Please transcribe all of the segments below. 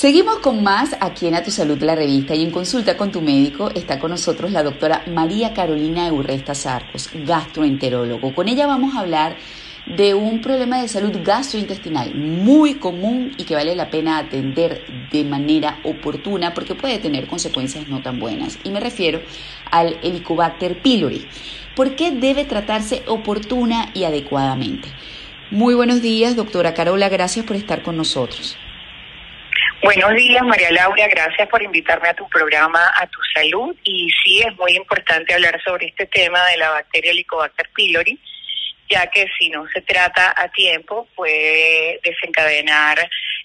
Seguimos con más aquí en A Tu Salud, la revista, y en consulta con tu médico está con nosotros la doctora María Carolina Eurresta Sarcos, gastroenterólogo. Con ella vamos a hablar de un problema de salud gastrointestinal muy común y que vale la pena atender de manera oportuna porque puede tener consecuencias no tan buenas. Y me refiero al Helicobacter pylori. ¿Por qué debe tratarse oportuna y adecuadamente? Muy buenos días, doctora Carola, gracias por estar con nosotros. Buenos días, María Laura. Gracias por invitarme a tu programa, a tu salud. Y sí, es muy importante hablar sobre este tema de la bacteria Helicobacter pylori, ya que si no se trata a tiempo puede desencadenar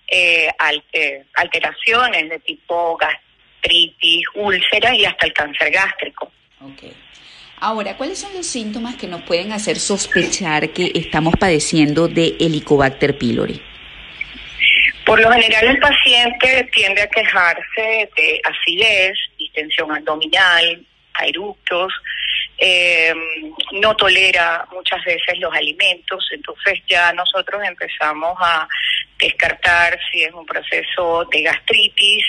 eh, eh, alteraciones de tipo gastritis, úlcera y hasta el cáncer gástrico. Okay. Ahora, ¿cuáles son los síntomas que nos pueden hacer sospechar que estamos padeciendo de Helicobacter pylori? Por lo general el paciente tiende a quejarse de acidez, distensión abdominal, eructos, eh, no tolera muchas veces los alimentos, entonces ya nosotros empezamos a descartar si es un proceso de gastritis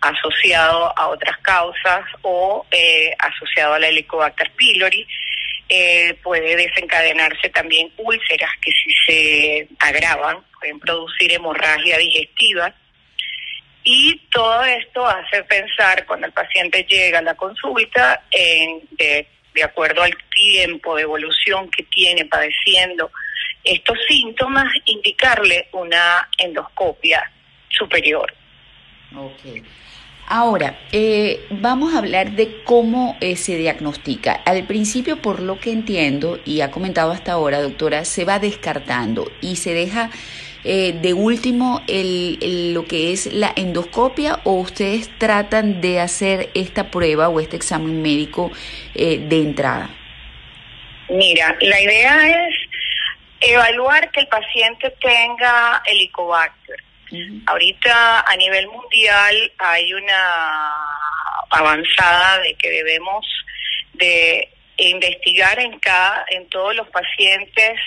asociado a otras causas o eh, asociado a la Helicobacter pylori. Eh, puede desencadenarse también úlceras que si se agravan pueden producir hemorragia digestiva. Y todo esto hace pensar cuando el paciente llega a la consulta, en, de, acuerdo al tiempo de evolución que tiene padeciendo estos síntomas, indicarle una endoscopia superior. Okay. Ahora, eh, vamos a hablar de cómo eh, se diagnostica. Al principio, por lo que entiendo y ha comentado hasta ahora, doctora, se va descartando y se deja eh, de último el, lo que es la endoscopia o ustedes tratan de hacer esta prueba o este examen médico de entrada. Mira, la idea es evaluar que el paciente tenga helicobacter Ahorita a nivel mundial hay una avanzada de que debemos de investigar en cada en todos los pacientes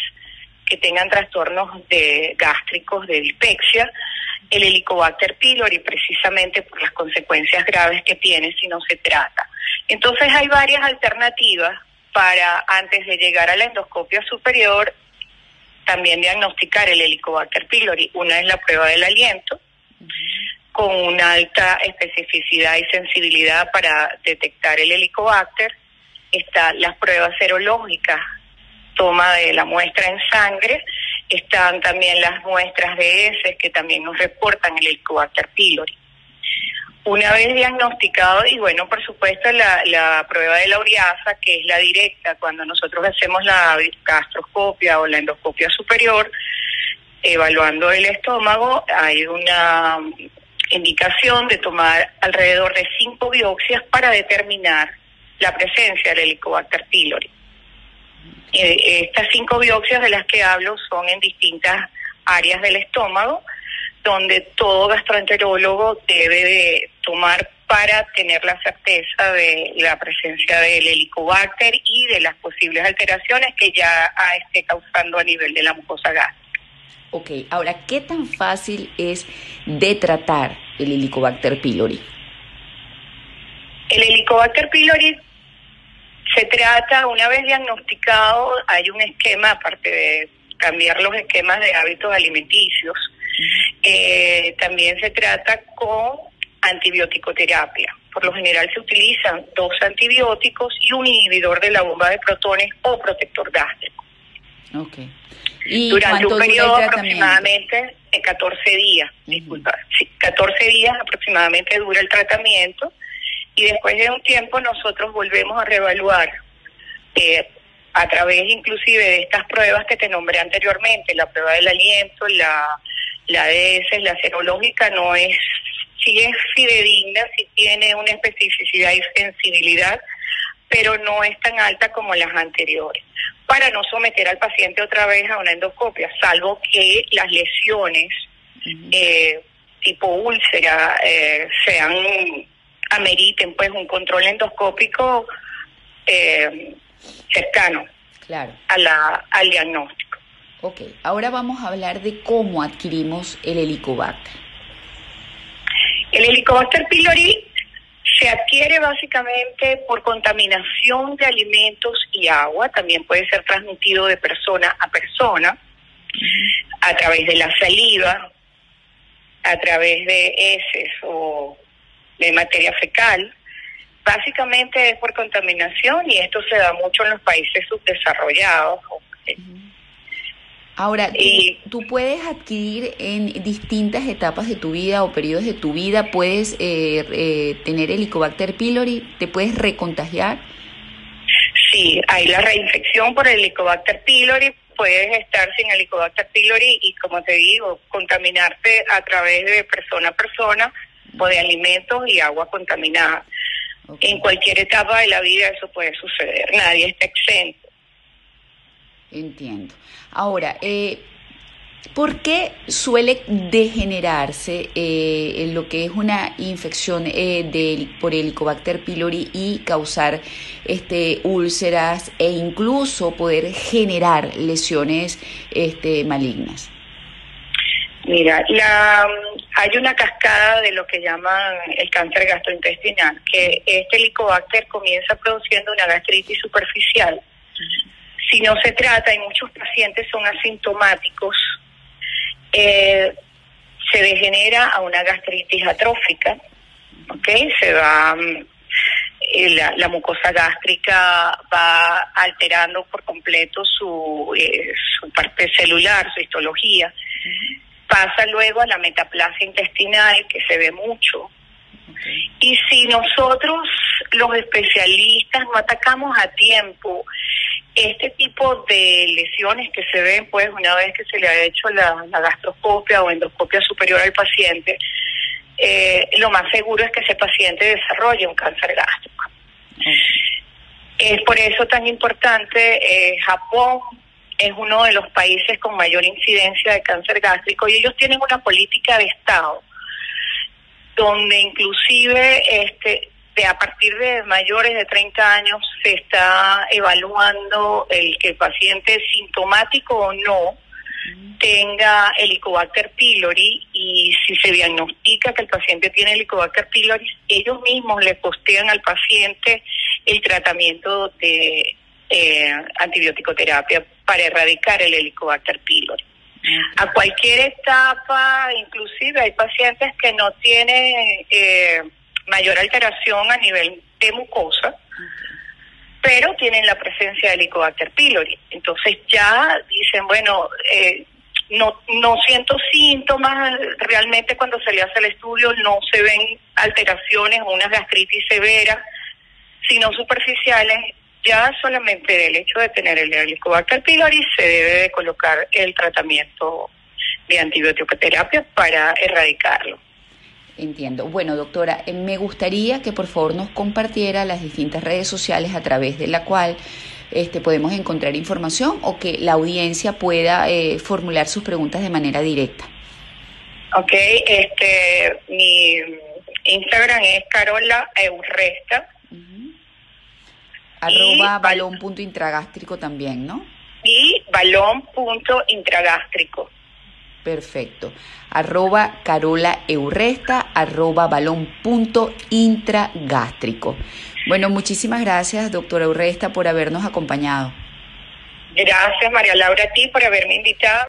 que tengan trastornos de gástricos de dispepsia el helicobacter pylori precisamente por las consecuencias graves que tiene si no se trata. Entonces hay varias alternativas para antes de llegar a la endoscopia superior también diagnosticar el Helicobacter pylori. Una es la prueba del aliento, con una alta especificidad y sensibilidad para detectar el Helicobacter. Están las pruebas serológicas, toma de la muestra en sangre. Están también las muestras de heces que también nos reportan el Helicobacter pylori. Una vez diagnosticado, y bueno, por supuesto, la, la prueba de la uriasa, que es la directa, cuando nosotros hacemos la gastroscopia o la endoscopia superior, evaluando el estómago, hay una indicación de tomar alrededor de cinco biopsias para determinar la presencia del Helicobacter pylori. Eh, estas cinco biopsias de las que hablo son en distintas áreas del estómago, donde todo gastroenterólogo debe de tomar para tener la certeza de la presencia del helicobacter y de las posibles alteraciones que ya esté causando a nivel de la mucosa gástrica. Ok, ahora, ¿qué tan fácil es de tratar el Helicobacter pylori? El Helicobacter pylori se trata, una vez diagnosticado, hay un esquema, aparte de cambiar los esquemas de hábitos alimenticios, eh, también se trata con antibiótico-terapia. Por lo general se utilizan dos antibióticos y un inhibidor de la bomba de protones o protector gástrico. Okay. ¿Y Durante un periodo aproximadamente de 14 días, disculpa, 14 días aproximadamente dura el tratamiento y después de un tiempo nosotros volvemos a reevaluar eh, a través inclusive de estas pruebas que te nombré anteriormente, la prueba del aliento, la la DS, la serológica, no es, sí es fidedigna, sí tiene una especificidad y sensibilidad, pero no es tan alta como las anteriores, para no someter al paciente otra vez a una endoscopia, salvo que las lesiones eh, tipo úlcera eh, sean, ameriten pues un control endoscópico eh, cercano a la, al diagnóstico. Ok, ahora vamos a hablar de cómo adquirimos el helicobacter. El Helicobacter pylori se adquiere básicamente por contaminación de alimentos y agua, también puede ser transmitido de persona a persona, a través de la saliva, a través de heces o de materia fecal. Básicamente es por contaminación y esto se da mucho en los países subdesarrollados. Ahora, ¿tú, puedes adquirir en distintas etapas de tu vida o periodos de tu vida, puedes eh, eh, tener Helicobacter pylori, te puedes recontagiar. Sí, hay la reinfección por el Helicobacter pylori, puedes estar sin Helicobacter pylori y, como te digo, contaminarte a través de persona a persona o de alimentos y agua contaminada. En cualquier etapa de la vida eso puede suceder, nadie está exento. Entiendo. Ahora, eh, ¿por qué suele degenerarse eh, en lo que es una infección eh, por Helicobacter pylori y causar este, úlceras e incluso poder generar lesiones este, malignas? Mira, la, hay una cascada de lo que llaman el cáncer gastrointestinal, que este helicobacter comienza produciendo una gastritis superficial. Si no se trata, y muchos pacientes son asintomáticos, eh, se degenera a una gastritis atrófica, ¿ok? Se va, mm, eh, la, mucosa gástrica va alterando por completo su, eh, su parte celular, su histología. Pasa luego a la metaplasia intestinal, que se ve mucho. Y si nosotros, los especialistas, no atacamos a tiempo este tipo de lesiones que se ven, pues, una vez que se le ha hecho la, gastroscopia o endoscopia superior al paciente, eh, lo más seguro es que ese paciente desarrolle un cáncer gástrico. Es por eso tan importante, eh, Japón es uno de los países con mayor incidencia de cáncer gástrico y ellos tienen una política de Estado donde inclusive este a partir de mayores de 30 años se está evaluando el que el paciente sintomático o no tenga Helicobacter pylori y si se diagnostica que el paciente tiene Helicobacter pylori, ellos mismos le costean al paciente el tratamiento de eh, antibiótico-terapia para erradicar el Helicobacter pylori. A cualquier etapa, inclusive hay pacientes que no tienen eh, mayor alteración a nivel de mucosa, pero tienen la presencia de Helicobacter pylori. Entonces ya dicen, bueno, eh, no, no siento síntomas, realmente cuando se le hace el estudio no se ven alteraciones o una gastritis severa, sino superficiales. Ya solamente del hecho de tener el Helicobacter pylori se debe de colocar el tratamiento de antibiótico terapia para erradicarlo. Entiendo. Bueno, doctora, eh, me gustaría que por favor nos compartiera las distintas redes sociales a través de la cual este, podemos encontrar información o que la audiencia pueda eh, formular sus preguntas de manera directa. Ok, este, mi Instagram es Carola Eurresta. Arroba balón punto intragástrico también, ¿no? Y balón punto intragástrico. Perfecto. Arroba Carola Eurresta, arroba balón punto intragástrico. Bueno, muchísimas gracias, doctora Eurresta, por habernos acompañado. Gracias, María Laura, a ti por haberme invitado.